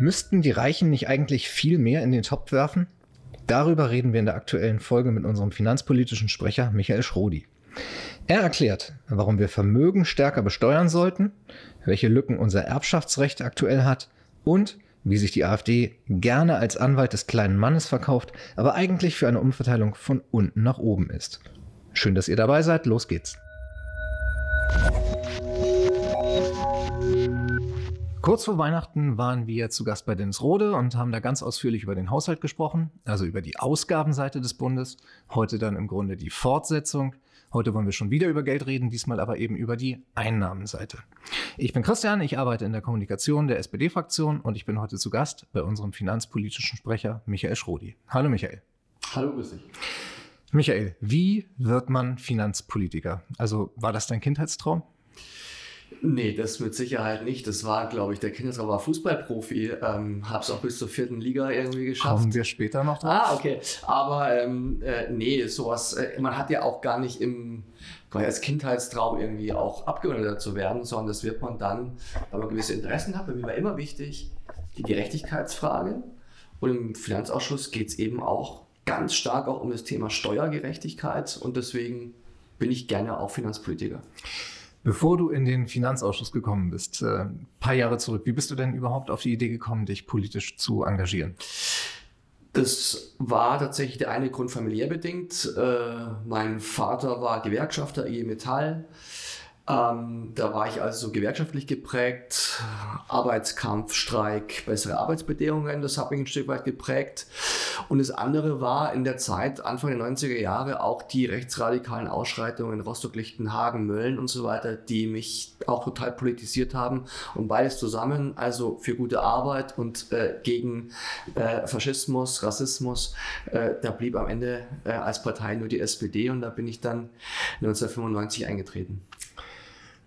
Müssten die Reichen nicht eigentlich viel mehr in den Topf werfen? Darüber reden wir in der aktuellen Folge mit unserem finanzpolitischen Sprecher Michael Schrodi. Er erklärt, warum wir Vermögen stärker besteuern sollten, welche Lücken unser Erbschaftsrecht aktuell hat und wie sich die AfD gerne als Anwalt des kleinen Mannes verkauft, aber eigentlich für eine Umverteilung von unten nach oben ist. Schön, dass ihr dabei seid. Los geht's. Kurz vor Weihnachten waren wir zu Gast bei Dennis Rode und haben da ganz ausführlich über den Haushalt gesprochen, also über die Ausgabenseite des Bundes. Heute dann im Grunde die Fortsetzung. Heute wollen wir schon wieder über Geld reden, diesmal aber eben über die Einnahmenseite. Ich bin Christian, ich arbeite in der Kommunikation der SPD-Fraktion und ich bin heute zu Gast bei unserem finanzpolitischen Sprecher Michael Schrodi. Hallo Michael. Hallo, grüß dich. Michael, wie wird man Finanzpolitiker? Also war das dein Kindheitstraum? Nee, das mit Sicherheit nicht. Das war, glaube ich, der Kindertraum war Fußballprofi. Ähm, Habe es auch bis zur vierten Liga irgendwie geschafft. Kommen wir später noch drauf. Ah, okay. Aber ähm, äh, nee, sowas, äh, man hat ja auch gar nicht im, als Kindheitstraum irgendwie auch Abgeordneter zu werden, sondern das wird man dann, weil man gewisse Interessen hat. Bei mir war immer wichtig die Gerechtigkeitsfrage. Und im Finanzausschuss geht es eben auch ganz stark auch um das Thema Steuergerechtigkeit und deswegen bin ich gerne auch Finanzpolitiker. Bevor du in den Finanzausschuss gekommen bist, äh, ein paar Jahre zurück, wie bist du denn überhaupt auf die Idee gekommen, dich politisch zu engagieren? Das war tatsächlich der eine Grund familiär bedingt. Äh, mein Vater war Gewerkschafter IG Metall. Ähm, da war ich also gewerkschaftlich geprägt, Arbeitskampf, Streik, bessere Arbeitsbedingungen, das hat mich ein Stück weit geprägt. Und das andere war in der Zeit, Anfang der 90er Jahre, auch die rechtsradikalen Ausschreitungen in Rostock, Lichtenhagen, Mölln und so weiter, die mich auch total politisiert haben. Und beides zusammen, also für gute Arbeit und äh, gegen äh, Faschismus, Rassismus, äh, da blieb am Ende äh, als Partei nur die SPD und da bin ich dann 1995 eingetreten.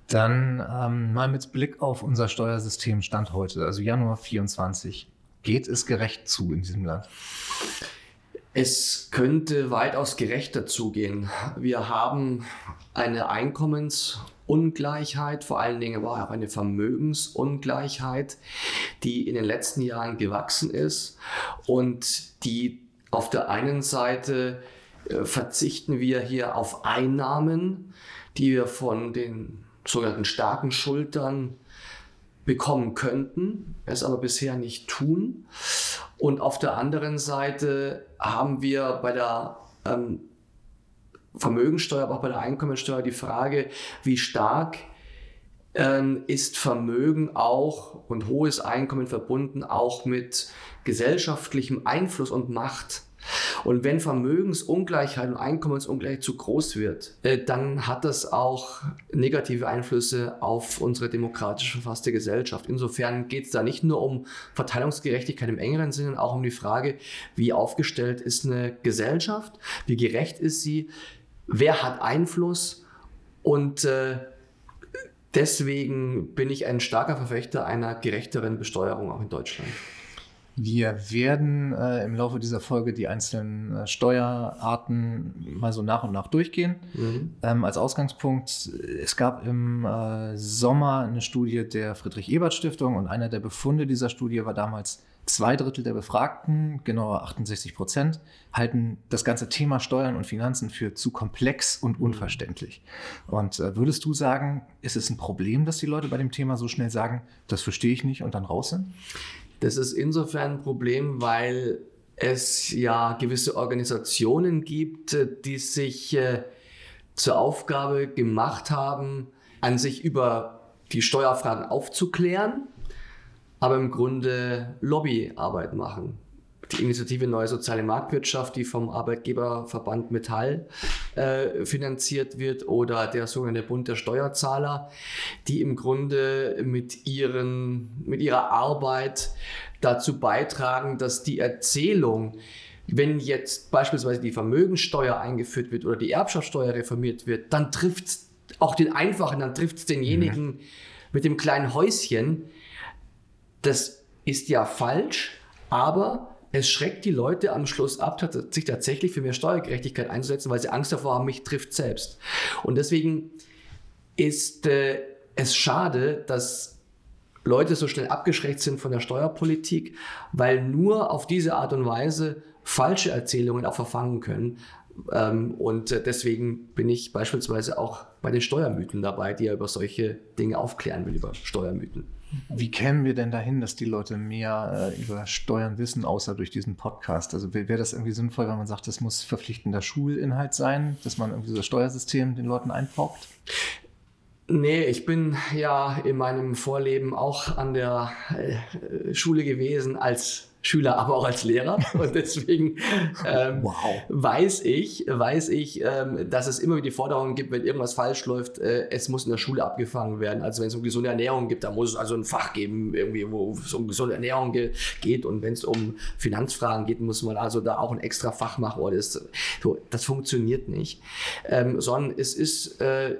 Dann ähm, mal mit Blick auf unser Steuersystem Stand heute, also Januar 24. Geht es gerecht zu in diesem Land? Es könnte weitaus gerechter zugehen. Wir haben eine Einkommensungleichheit, vor allen Dingen aber auch eine Vermögensungleichheit, die in den letzten Jahren gewachsen ist und die auf der einen Seite äh, verzichten wir hier auf Einnahmen, die wir von den sogenannten starken Schultern bekommen könnten, es aber bisher nicht tun. Und auf der anderen Seite haben wir bei der ähm, Vermögensteuer, aber auch bei der Einkommensteuer die Frage, wie stark ähm, ist Vermögen auch und hohes Einkommen verbunden auch mit gesellschaftlichem Einfluss und Macht. Und wenn Vermögensungleichheit und Einkommensungleichheit zu groß wird, äh, dann hat das auch negative Einflüsse auf unsere demokratisch verfasste Gesellschaft. Insofern geht es da nicht nur um Verteilungsgerechtigkeit im engeren Sinne, auch um die Frage, wie aufgestellt ist eine Gesellschaft, wie gerecht ist sie, wer hat Einfluss und äh, deswegen bin ich ein starker Verfechter einer gerechteren Besteuerung auch in Deutschland. Wir werden äh, im Laufe dieser Folge die einzelnen äh, Steuerarten mal so nach und nach durchgehen. Mhm. Ähm, als Ausgangspunkt, es gab im äh, Sommer eine Studie der Friedrich-Ebert-Stiftung und einer der Befunde dieser Studie war damals, zwei Drittel der Befragten, genauer 68 Prozent, halten das ganze Thema Steuern und Finanzen für zu komplex und mhm. unverständlich. Und äh, würdest du sagen, ist es ein Problem, dass die Leute bei dem Thema so schnell sagen, das verstehe ich nicht und dann raus sind? Das ist insofern ein Problem, weil es ja gewisse Organisationen gibt, die sich äh, zur Aufgabe gemacht haben, an sich über die Steuerfragen aufzuklären, aber im Grunde Lobbyarbeit machen die Initiative Neue Soziale Marktwirtschaft, die vom Arbeitgeberverband Metall äh, finanziert wird, oder der sogenannte Bund der Steuerzahler, die im Grunde mit, ihren, mit ihrer Arbeit dazu beitragen, dass die Erzählung, wenn jetzt beispielsweise die Vermögensteuer eingeführt wird oder die Erbschaftssteuer reformiert wird, dann trifft es auch den Einfachen, dann trifft es denjenigen mhm. mit dem kleinen Häuschen. Das ist ja falsch, aber es schreckt die Leute am Schluss ab, sich tatsächlich für mehr Steuergerechtigkeit einzusetzen, weil sie Angst davor haben, mich trifft selbst. Und deswegen ist äh, es schade, dass Leute so schnell abgeschreckt sind von der Steuerpolitik, weil nur auf diese Art und Weise falsche Erzählungen auch verfangen können. Ähm, und äh, deswegen bin ich beispielsweise auch bei den Steuermythen dabei, die ja über solche Dinge aufklären will, über Steuermythen. Wie kämen wir denn dahin, dass die Leute mehr äh, über Steuern wissen, außer durch diesen Podcast? Also wäre das irgendwie sinnvoll, wenn man sagt, das muss verpflichtender Schulinhalt sein, dass man irgendwie so das Steuersystem den Leuten einpaukt? Nee, ich bin ja in meinem Vorleben auch an der äh, Schule gewesen als Schüler, aber auch als Lehrer. Und deswegen ähm, wow. weiß ich, weiß ich, ähm, dass es immer wieder die Forderungen gibt, wenn irgendwas falsch läuft, äh, es muss in der Schule abgefangen werden. Also wenn es um gesunde Ernährung gibt, da muss es also ein Fach geben, irgendwie, wo es um gesunde Ernährung ge geht. Und wenn es um Finanzfragen geht, muss man also da auch ein extra Fach machen. Oder das, so, das funktioniert nicht. Ähm, sondern es ist äh,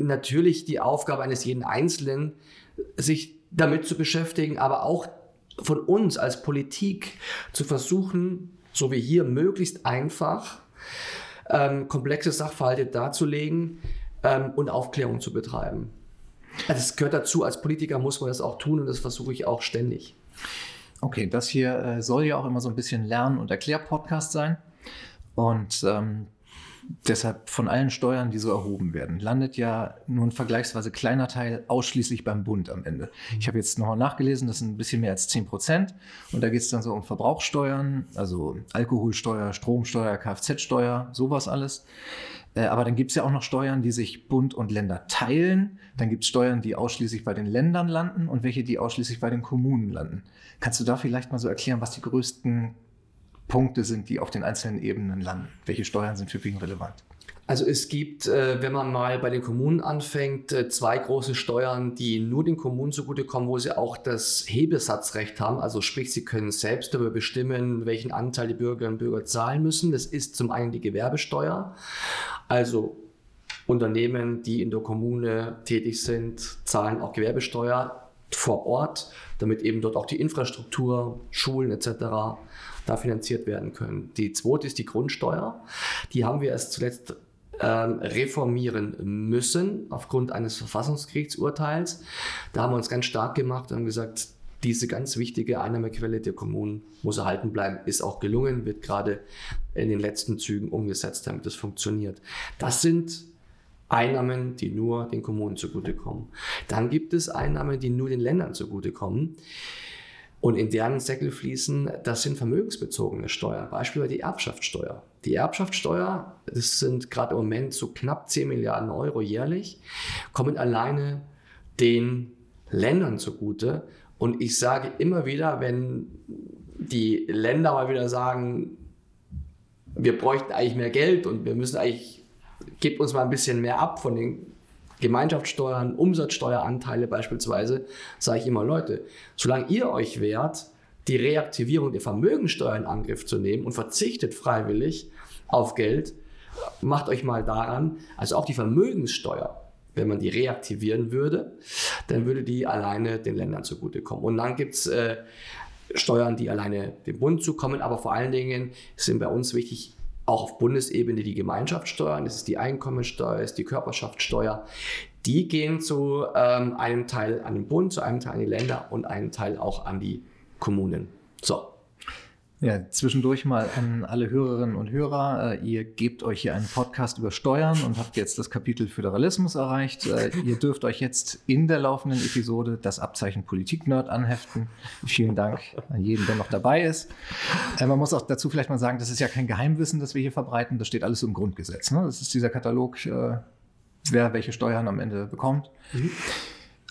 natürlich die Aufgabe eines jeden Einzelnen, sich damit zu beschäftigen, aber auch von uns als Politik zu versuchen, so wie hier, möglichst einfach ähm, komplexe Sachverhalte darzulegen ähm, und Aufklärung zu betreiben. Also es gehört dazu, als Politiker muss man das auch tun und das versuche ich auch ständig. Okay, das hier äh, soll ja auch immer so ein bisschen Lern- und Erklär-Podcast sein. Und ähm, Deshalb von allen Steuern, die so erhoben werden, landet ja nur ein vergleichsweise kleiner Teil ausschließlich beim Bund am Ende. Ich habe jetzt nochmal nachgelesen, das sind ein bisschen mehr als 10 Prozent. Und da geht es dann so um Verbrauchssteuern, also Alkoholsteuer, Stromsteuer, Kfz-Steuer, sowas alles. Äh, aber dann gibt es ja auch noch Steuern, die sich Bund und Länder teilen. Dann gibt es Steuern, die ausschließlich bei den Ländern landen und welche, die ausschließlich bei den Kommunen landen. Kannst du da vielleicht mal so erklären, was die größten Punkte sind, die auf den einzelnen Ebenen landen? Welche Steuern sind für wen relevant? Also es gibt, äh, wenn man mal bei den Kommunen anfängt, äh, zwei große Steuern, die nur den Kommunen zugutekommen, wo sie auch das Hebesatzrecht haben. Also sprich, sie können selbst darüber bestimmen, welchen Anteil die Bürgerinnen und Bürger zahlen müssen. Das ist zum einen die Gewerbesteuer. Also Unternehmen, die in der Kommune tätig sind, zahlen auch Gewerbesteuer vor Ort, damit eben dort auch die Infrastruktur, Schulen etc da finanziert werden können. Die zweite ist die Grundsteuer. Die haben wir erst zuletzt ähm, reformieren müssen aufgrund eines Verfassungsgerichtsurteils. Da haben wir uns ganz stark gemacht und gesagt, diese ganz wichtige Einnahmequelle der Kommunen muss erhalten bleiben, ist auch gelungen, wird gerade in den letzten Zügen umgesetzt, damit das funktioniert. Das sind Einnahmen, die nur den Kommunen zugutekommen. Dann gibt es Einnahmen, die nur den Ländern zugutekommen. Und in deren Säckel fließen, das sind vermögensbezogene Steuern, beispielsweise die Erbschaftssteuer. Die Erbschaftssteuer, das sind gerade im Moment so knapp 10 Milliarden Euro jährlich, kommen alleine den Ländern zugute. Und ich sage immer wieder, wenn die Länder mal wieder sagen, wir bräuchten eigentlich mehr Geld und wir müssen eigentlich, gebt uns mal ein bisschen mehr ab von den Gemeinschaftssteuern, Umsatzsteueranteile beispielsweise, sage ich immer, Leute, solange ihr euch wehrt, die Reaktivierung der Vermögensteuer in Angriff zu nehmen und verzichtet freiwillig auf Geld, macht euch mal daran, also auch die Vermögenssteuer, wenn man die reaktivieren würde, dann würde die alleine den Ländern zugutekommen. Und dann gibt es äh, Steuern, die alleine dem Bund zukommen, aber vor allen Dingen sind bei uns wichtig auch auf Bundesebene die Gemeinschaftssteuern, das ist die Einkommensteuer, das ist die Körperschaftssteuer. Die gehen zu ähm, einem Teil an den Bund, zu einem Teil an die Länder und einen Teil auch an die Kommunen. So, ja, zwischendurch mal an alle Hörerinnen und Hörer. Äh, ihr gebt euch hier einen Podcast über Steuern und habt jetzt das Kapitel Föderalismus erreicht. Äh, ihr dürft euch jetzt in der laufenden Episode das Abzeichen Politik-Nerd anheften. Vielen Dank an jeden, der noch dabei ist. Äh, man muss auch dazu vielleicht mal sagen, das ist ja kein Geheimwissen, das wir hier verbreiten. Das steht alles im Grundgesetz. Ne? Das ist dieser Katalog, wer welche Steuern am Ende bekommt. Mhm.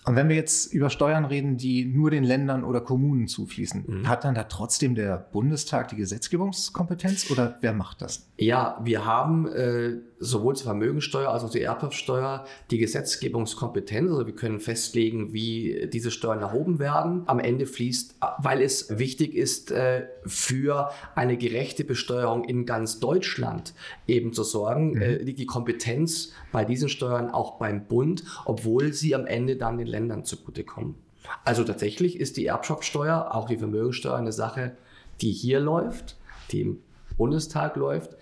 Und wenn wir jetzt über Steuern reden, die nur den Ländern oder Kommunen zufließen, mhm. hat dann da trotzdem der Bundestag die Gesetzgebungskompetenz oder wer macht das? Ja, wir haben äh, sowohl zur Vermögensteuer als auch zur Erbschaftssteuer die Gesetzgebungskompetenz. Also wir können festlegen, wie diese Steuern erhoben werden. Am Ende fließt, weil es wichtig ist, äh, für eine gerechte Besteuerung in ganz Deutschland eben zu sorgen, mhm. äh, liegt die Kompetenz bei diesen Steuern auch beim Bund, obwohl sie am Ende dann den Ländern zugutekommen. Also tatsächlich ist die Erbschaftssteuer, auch die Vermögensteuer, eine Sache, die hier läuft, die im Bundestag läuft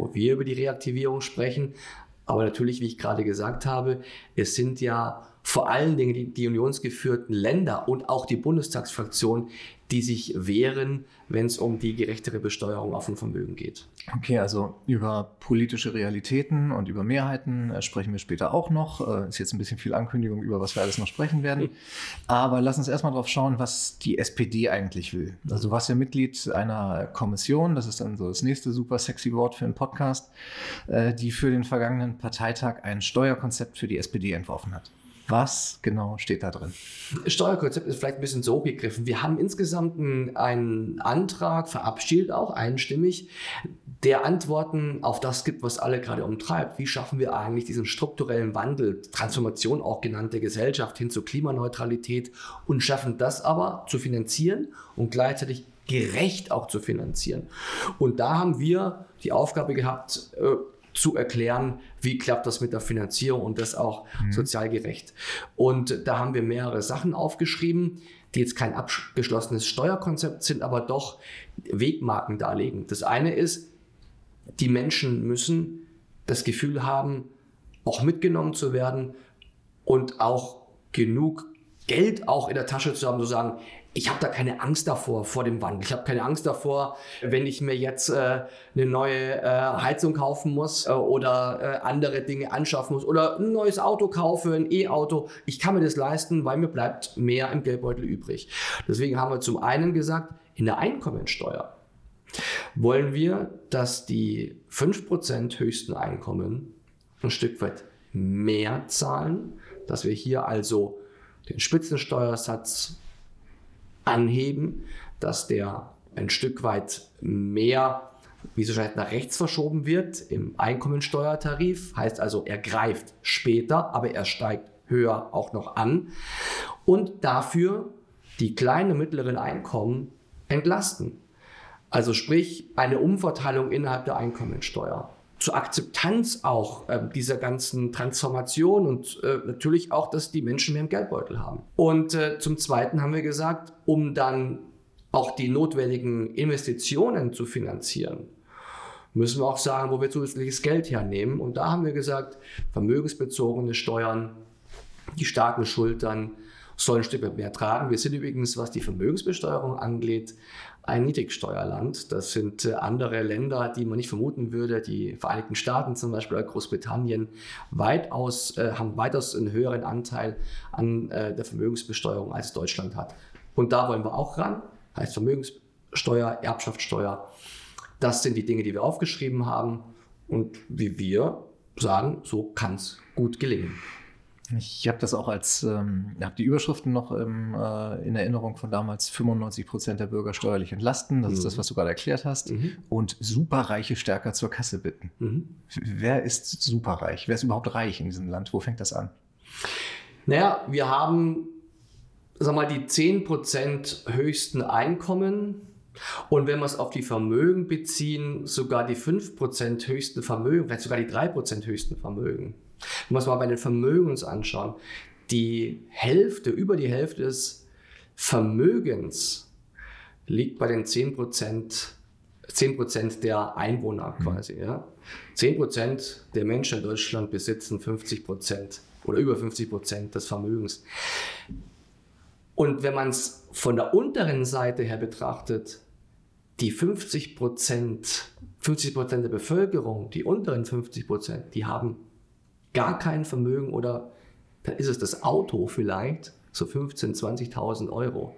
wo wir über die Reaktivierung sprechen. Aber natürlich, wie ich gerade gesagt habe, es sind ja vor allen Dingen die, die unionsgeführten Länder und auch die Bundestagsfraktion, die sich wehren, wenn es um die gerechtere Besteuerung auf dem Vermögen geht. Okay, also über politische Realitäten und über Mehrheiten äh, sprechen wir später auch noch. Äh, ist jetzt ein bisschen viel Ankündigung, über was wir alles noch sprechen werden. Aber lass uns erstmal drauf schauen, was die SPD eigentlich will. Also warst ja Mitglied einer Kommission, das ist dann so das nächste super sexy Wort für einen Podcast, äh, die für den vergangenen Parteitag ein Steuerkonzept für die SPD entworfen hat. Was genau steht da drin? Steuerkonzept ist vielleicht ein bisschen so begriffen. Wir haben insgesamt einen Antrag verabschiedet, auch einstimmig, der Antworten auf das gibt, was alle gerade umtreibt. Wie schaffen wir eigentlich diesen strukturellen Wandel, Transformation auch genannte Gesellschaft hin zur Klimaneutralität und schaffen das aber zu finanzieren und gleichzeitig gerecht auch zu finanzieren. Und da haben wir die Aufgabe gehabt, äh, zu erklären, wie klappt das mit der Finanzierung und das auch mhm. sozial gerecht. Und da haben wir mehrere Sachen aufgeschrieben, die jetzt kein abgeschlossenes Steuerkonzept sind, aber doch Wegmarken darlegen. Das eine ist, die Menschen müssen das Gefühl haben, auch mitgenommen zu werden und auch genug Geld auch in der Tasche zu haben, zu sagen, ich habe da keine Angst davor, vor dem Wandel. Ich habe keine Angst davor, wenn ich mir jetzt äh, eine neue äh, Heizung kaufen muss äh, oder äh, andere Dinge anschaffen muss oder ein neues Auto kaufe, ein E-Auto. Ich kann mir das leisten, weil mir bleibt mehr im Geldbeutel übrig. Deswegen haben wir zum einen gesagt, in der Einkommensteuer wollen wir, dass die 5% höchsten Einkommen ein Stück weit mehr zahlen, dass wir hier also den Spitzensteuersatz anheben, dass der ein Stück weit mehr, wie so scheint, nach rechts verschoben wird im Einkommensteuertarif. Heißt also, er greift später, aber er steigt höher auch noch an. Und dafür die kleinen und mittleren Einkommen entlasten. Also sprich eine Umverteilung innerhalb der Einkommensteuer zur Akzeptanz auch äh, dieser ganzen Transformation und äh, natürlich auch, dass die Menschen mehr im Geldbeutel haben. Und äh, zum Zweiten haben wir gesagt, um dann auch die notwendigen Investitionen zu finanzieren, müssen wir auch sagen, wo wir zusätzliches Geld hernehmen. Und da haben wir gesagt, vermögensbezogene Steuern, die starken Schultern sollen ein Stück mehr tragen. Wir sind übrigens, was die Vermögensbesteuerung angeht, ein Niedrigsteuerland. Das sind äh, andere Länder, die man nicht vermuten würde. Die Vereinigten Staaten zum Beispiel oder Großbritannien weitaus, äh, haben weitaus einen höheren Anteil an äh, der Vermögensbesteuerung als Deutschland hat. Und da wollen wir auch ran. Heißt Vermögenssteuer, Erbschaftssteuer. Das sind die Dinge, die wir aufgeschrieben haben. Und wie wir sagen, so kann es gut gelingen. Ich habe das auch als, ähm, habe die Überschriften noch im, äh, in Erinnerung von damals 95 Prozent der Bürger steuerlich entlasten. Das mhm. ist das, mhm. was du gerade erklärt hast. Mhm. Und Superreiche stärker zur Kasse bitten. Mhm. Wer ist superreich? Wer ist überhaupt reich in diesem Land? Wo fängt das an? Naja, wir haben, sag mal, die 10 Prozent höchsten Einkommen. Und wenn wir es auf die Vermögen beziehen, sogar die 5 Prozent höchsten Vermögen, vielleicht sogar die 3 Prozent höchsten Vermögen. Wenn wir uns mal bei den Vermögen uns anschauen, die Hälfte, über die Hälfte des Vermögens liegt bei den 10 Prozent 10 der Einwohner mhm. quasi. Ja. 10% der Menschen in Deutschland besitzen 50% oder über 50% des Vermögens. Und wenn man es von der unteren Seite her betrachtet, die 50 50 der Bevölkerung, die unteren 50% die haben gar kein Vermögen oder dann ist es das Auto vielleicht, so 15.000, 20.000 Euro.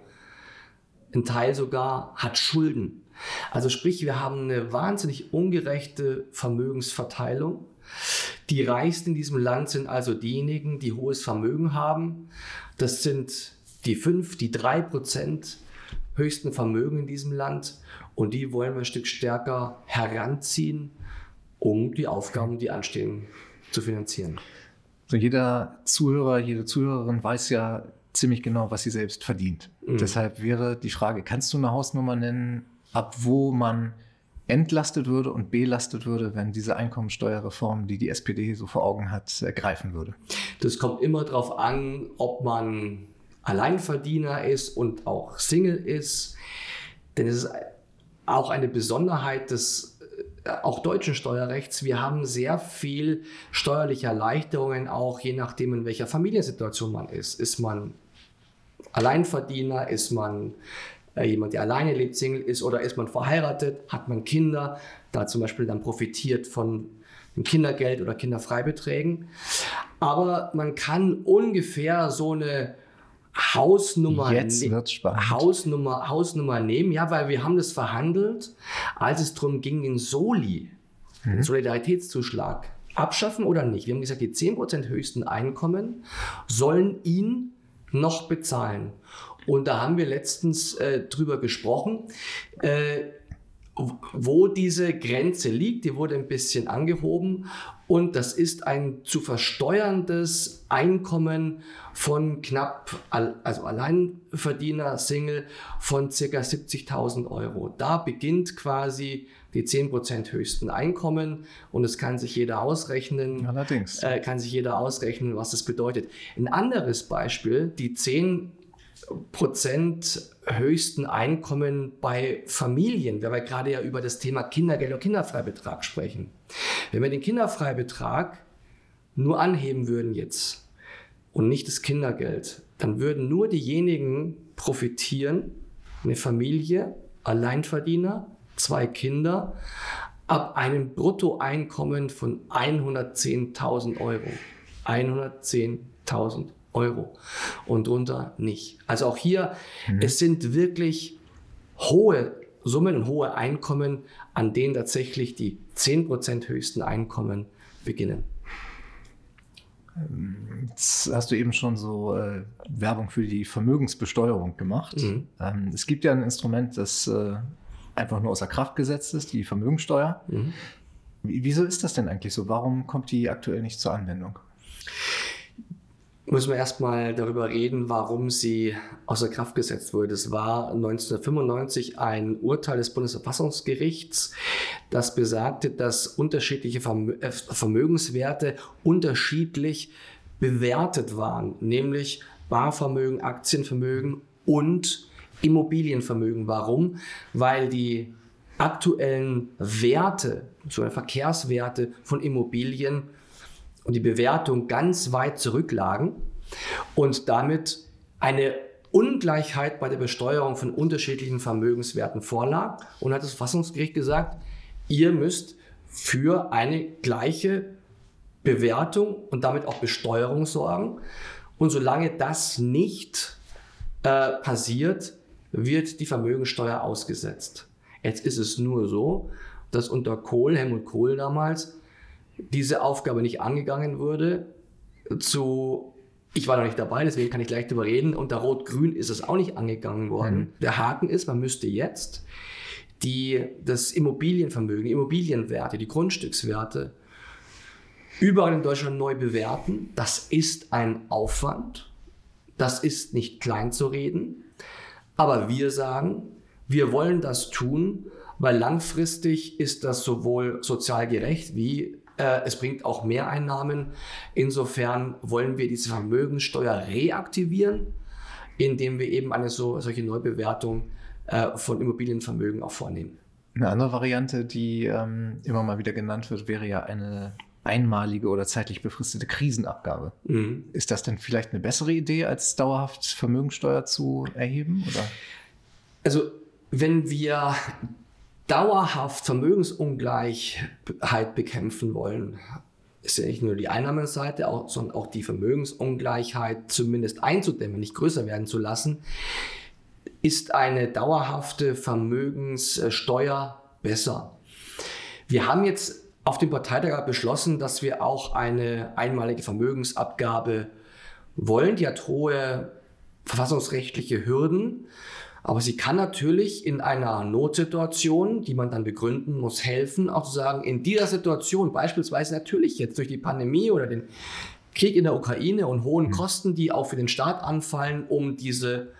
Ein Teil sogar hat Schulden. Also sprich, wir haben eine wahnsinnig ungerechte Vermögensverteilung. Die Reichsten in diesem Land sind also diejenigen, die hohes Vermögen haben. Das sind die fünf, die drei Prozent höchsten Vermögen in diesem Land. Und die wollen wir ein Stück stärker heranziehen, um die Aufgaben, die anstehen, zu finanzieren. So jeder Zuhörer, jede Zuhörerin weiß ja ziemlich genau, was sie selbst verdient. Mhm. Deshalb wäre die Frage, kannst du eine Hausnummer nennen, ab wo man entlastet würde und belastet würde, wenn diese Einkommensteuerreform, die die SPD so vor Augen hat, ergreifen würde? Das kommt immer darauf an, ob man Alleinverdiener ist und auch Single ist. Denn es ist auch eine Besonderheit des auch deutschen Steuerrechts, wir haben sehr viel steuerliche Erleichterungen, auch je nachdem, in welcher Familiensituation man ist. Ist man Alleinverdiener, ist man äh, jemand, der alleine lebt, Single ist? Oder ist man verheiratet, hat man Kinder, da zum Beispiel dann profitiert von dem Kindergeld oder Kinderfreibeträgen. Aber man kann ungefähr so eine Hausnummer, Jetzt ne wird's spannend. Hausnummer, Hausnummer nehmen, ja, weil wir haben das verhandelt, als es darum ging, den Soli, den Solidaritätszuschlag, abschaffen oder nicht. Wir haben gesagt, die 10% höchsten Einkommen sollen ihn noch bezahlen. Und da haben wir letztens äh, drüber gesprochen. Äh, wo diese Grenze liegt, die wurde ein bisschen angehoben und das ist ein zu versteuerndes Einkommen von knapp, also Alleinverdiener, Single, von circa 70.000 Euro. Da beginnt quasi die 10% höchsten Einkommen und es kann sich jeder ausrechnen. Allerdings. Äh, kann sich jeder ausrechnen, was das bedeutet. Ein anderes Beispiel, die 10 Prozent höchsten Einkommen bei Familien, weil wir gerade ja über das Thema Kindergeld und Kinderfreibetrag sprechen. Wenn wir den Kinderfreibetrag nur anheben würden jetzt und nicht das Kindergeld, dann würden nur diejenigen profitieren, eine Familie, Alleinverdiener, zwei Kinder, ab einem Bruttoeinkommen von 110.000 Euro. 110.000 Euro und drunter nicht. Also auch hier, mhm. es sind wirklich hohe Summen und hohe Einkommen, an denen tatsächlich die 10% höchsten Einkommen beginnen. Jetzt hast du eben schon so äh, Werbung für die Vermögensbesteuerung gemacht. Mhm. Ähm, es gibt ja ein Instrument, das äh, einfach nur außer Kraft gesetzt ist, die Vermögensteuer. Mhm. Wieso ist das denn eigentlich so? Warum kommt die aktuell nicht zur Anwendung? Müssen wir erstmal darüber reden, warum sie außer Kraft gesetzt wurde. Es war 1995 ein Urteil des Bundesverfassungsgerichts, das besagte, dass unterschiedliche äh, Vermögenswerte unterschiedlich bewertet waren, nämlich Barvermögen, Aktienvermögen und Immobilienvermögen. Warum? Weil die aktuellen Werte, so Verkehrswerte von Immobilien und die Bewertung ganz weit zurücklagen und damit eine Ungleichheit bei der Besteuerung von unterschiedlichen Vermögenswerten vorlag und hat das Verfassungsgericht gesagt, ihr müsst für eine gleiche Bewertung und damit auch Besteuerung sorgen. Und solange das nicht äh, passiert, wird die Vermögensteuer ausgesetzt. Jetzt ist es nur so, dass unter Kohl, Helmut Kohl damals, diese Aufgabe nicht angegangen wurde, zu, ich war noch nicht dabei, deswegen kann ich gleich darüber reden, unter Rot-Grün ist es auch nicht angegangen worden. Mhm. Der Haken ist, man müsste jetzt die, das Immobilienvermögen, die Immobilienwerte, die Grundstückswerte überall in Deutschland neu bewerten. Das ist ein Aufwand. Das ist nicht klein zu reden. Aber wir sagen, wir wollen das tun, weil langfristig ist das sowohl sozial gerecht wie es bringt auch Mehreinnahmen. Insofern wollen wir diese Vermögenssteuer reaktivieren, indem wir eben eine so, solche Neubewertung äh, von Immobilienvermögen auch vornehmen. Eine andere Variante, die ähm, immer mal wieder genannt wird, wäre ja eine einmalige oder zeitlich befristete Krisenabgabe. Mhm. Ist das denn vielleicht eine bessere Idee, als dauerhaft Vermögensteuer zu erheben? Oder? Also wenn wir dauerhaft Vermögensungleichheit bekämpfen wollen, ist ja nicht nur die Einnahmenseite, auch, sondern auch die Vermögensungleichheit zumindest einzudämmen, nicht größer werden zu lassen, ist eine dauerhafte Vermögenssteuer besser. Wir haben jetzt auf dem Parteitag beschlossen, dass wir auch eine einmalige Vermögensabgabe wollen. Die hat hohe verfassungsrechtliche Hürden. Aber sie kann natürlich in einer Notsituation, die man dann begründen muss, helfen, auch zu sagen, in dieser Situation, beispielsweise natürlich jetzt durch die Pandemie oder den Krieg in der Ukraine und hohen mhm. Kosten, die auch für den Staat anfallen, um diese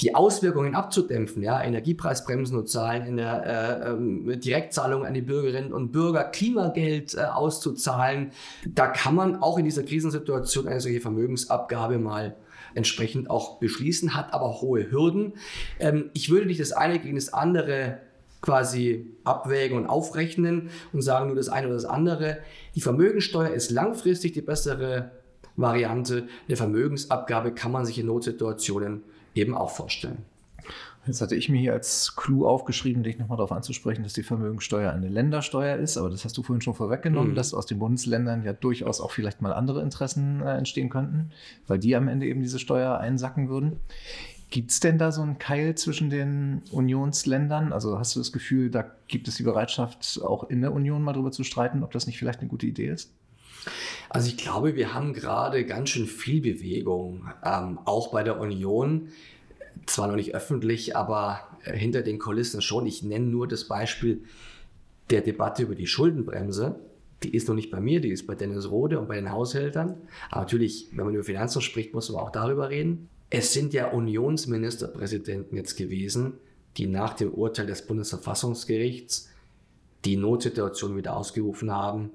die Auswirkungen abzudämpfen, ja, Energiepreisbremsen und Zahlen in der äh, ähm, Direktzahlung an die Bürgerinnen und Bürger, Klimageld äh, auszuzahlen, da kann man auch in dieser Krisensituation eine solche Vermögensabgabe mal entsprechend auch beschließen, hat aber hohe Hürden. Ähm, ich würde nicht das eine gegen das andere quasi abwägen und aufrechnen und sagen nur das eine oder das andere. Die Vermögensteuer ist langfristig die bessere Variante. Eine Vermögensabgabe kann man sich in Notsituationen eben auch vorstellen. Jetzt hatte ich mir hier als Clou aufgeschrieben, dich nochmal darauf anzusprechen, dass die Vermögensteuer eine Ländersteuer ist, aber das hast du vorhin schon vorweggenommen, mhm. dass aus den Bundesländern ja durchaus auch vielleicht mal andere Interessen äh, entstehen könnten, weil die am Ende eben diese Steuer einsacken würden. Gibt es denn da so einen Keil zwischen den Unionsländern? Also hast du das Gefühl, da gibt es die Bereitschaft, auch in der Union mal drüber zu streiten, ob das nicht vielleicht eine gute Idee ist? Also ich glaube, wir haben gerade ganz schön viel Bewegung, ähm, auch bei der Union. Zwar noch nicht öffentlich, aber äh, hinter den Kulissen schon. Ich nenne nur das Beispiel der Debatte über die Schuldenbremse. Die ist noch nicht bei mir, die ist bei Dennis Rode und bei den Haushältern. Aber natürlich, wenn man über Finanzen spricht, muss man auch darüber reden. Es sind ja Unionsministerpräsidenten jetzt gewesen, die nach dem Urteil des Bundesverfassungsgerichts die Notsituation wieder ausgerufen haben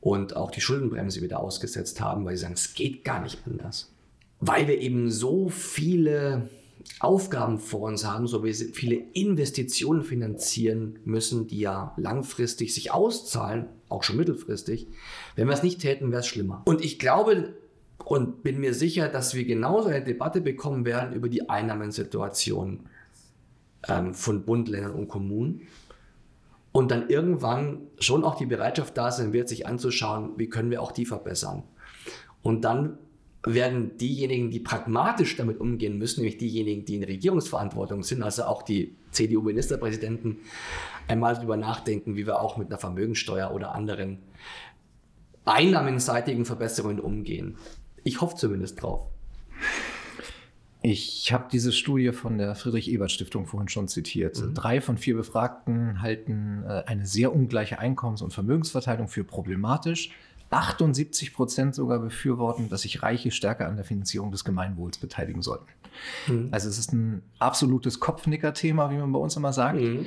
und auch die Schuldenbremse wieder ausgesetzt haben, weil sie sagen, es geht gar nicht anders. Weil wir eben so viele Aufgaben vor uns haben, so viele Investitionen finanzieren müssen, die ja langfristig sich auszahlen, auch schon mittelfristig. Wenn wir es nicht täten, wäre es schlimmer. Und ich glaube, und bin mir sicher, dass wir genauso eine Debatte bekommen werden über die Einnahmensituation ähm, von Bund, Ländern und Kommunen. Und dann irgendwann schon auch die Bereitschaft da sein wird, sich anzuschauen, wie können wir auch die verbessern. Und dann werden diejenigen, die pragmatisch damit umgehen müssen, nämlich diejenigen, die in Regierungsverantwortung sind, also auch die CDU-Ministerpräsidenten, einmal darüber nachdenken, wie wir auch mit einer Vermögensteuer oder anderen einnahmenseitigen Verbesserungen umgehen. Ich hoffe zumindest drauf. Ich habe diese Studie von der Friedrich-Ebert-Stiftung vorhin schon zitiert. Mhm. Drei von vier Befragten halten äh, eine sehr ungleiche Einkommens- und Vermögensverteilung für problematisch. 78 Prozent sogar befürworten, dass sich Reiche stärker an der Finanzierung des Gemeinwohls beteiligen sollten. Mhm. Also es ist ein absolutes Kopfnicker-Thema, wie man bei uns immer sagt. Mhm.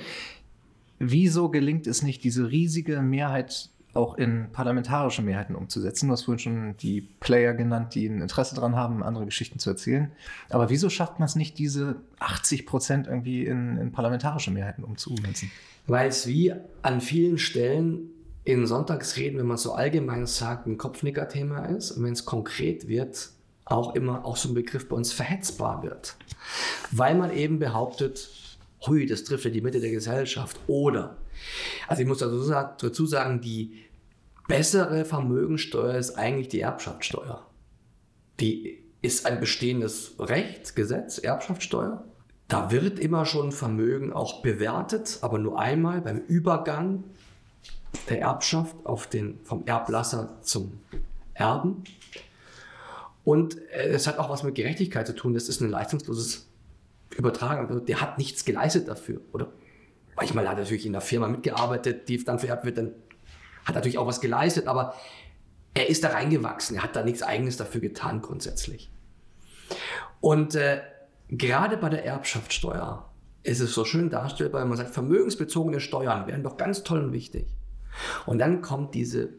Wieso gelingt es nicht, diese riesige Mehrheit auch in parlamentarische Mehrheiten umzusetzen. Du hast vorhin schon die Player genannt, die ein Interesse daran haben, andere Geschichten zu erzählen. Aber wieso schafft man es nicht, diese 80 Prozent irgendwie in, in parlamentarische Mehrheiten umzusetzen? Weil es wie an vielen Stellen in Sonntagsreden, wenn man so allgemein sagt, ein Kopfnicker-Thema ist und wenn es konkret wird, auch immer auch so ein Begriff bei uns verhetzbar wird. Weil man eben behauptet, hui, das trifft ja die Mitte der Gesellschaft. Oder, also ich muss dazu sagen, die bessere Vermögensteuer ist eigentlich die Erbschaftssteuer. Die ist ein bestehendes Recht, Gesetz, Erbschaftssteuer. Da wird immer schon Vermögen auch bewertet, aber nur einmal beim Übergang der Erbschaft auf den, vom Erblasser zum Erben. Und äh, es hat auch was mit Gerechtigkeit zu tun. Das ist ein leistungsloses Übertragen. Also der hat nichts geleistet dafür. Oder manchmal hat er natürlich in der Firma mitgearbeitet, die dann vererbt wird, dann hat natürlich auch was geleistet, aber er ist da reingewachsen, er hat da nichts Eigenes dafür getan grundsätzlich. Und äh, gerade bei der Erbschaftssteuer ist es so schön darstellbar, wenn man sagt, vermögensbezogene Steuern wären doch ganz toll und wichtig. Und dann kommt diese,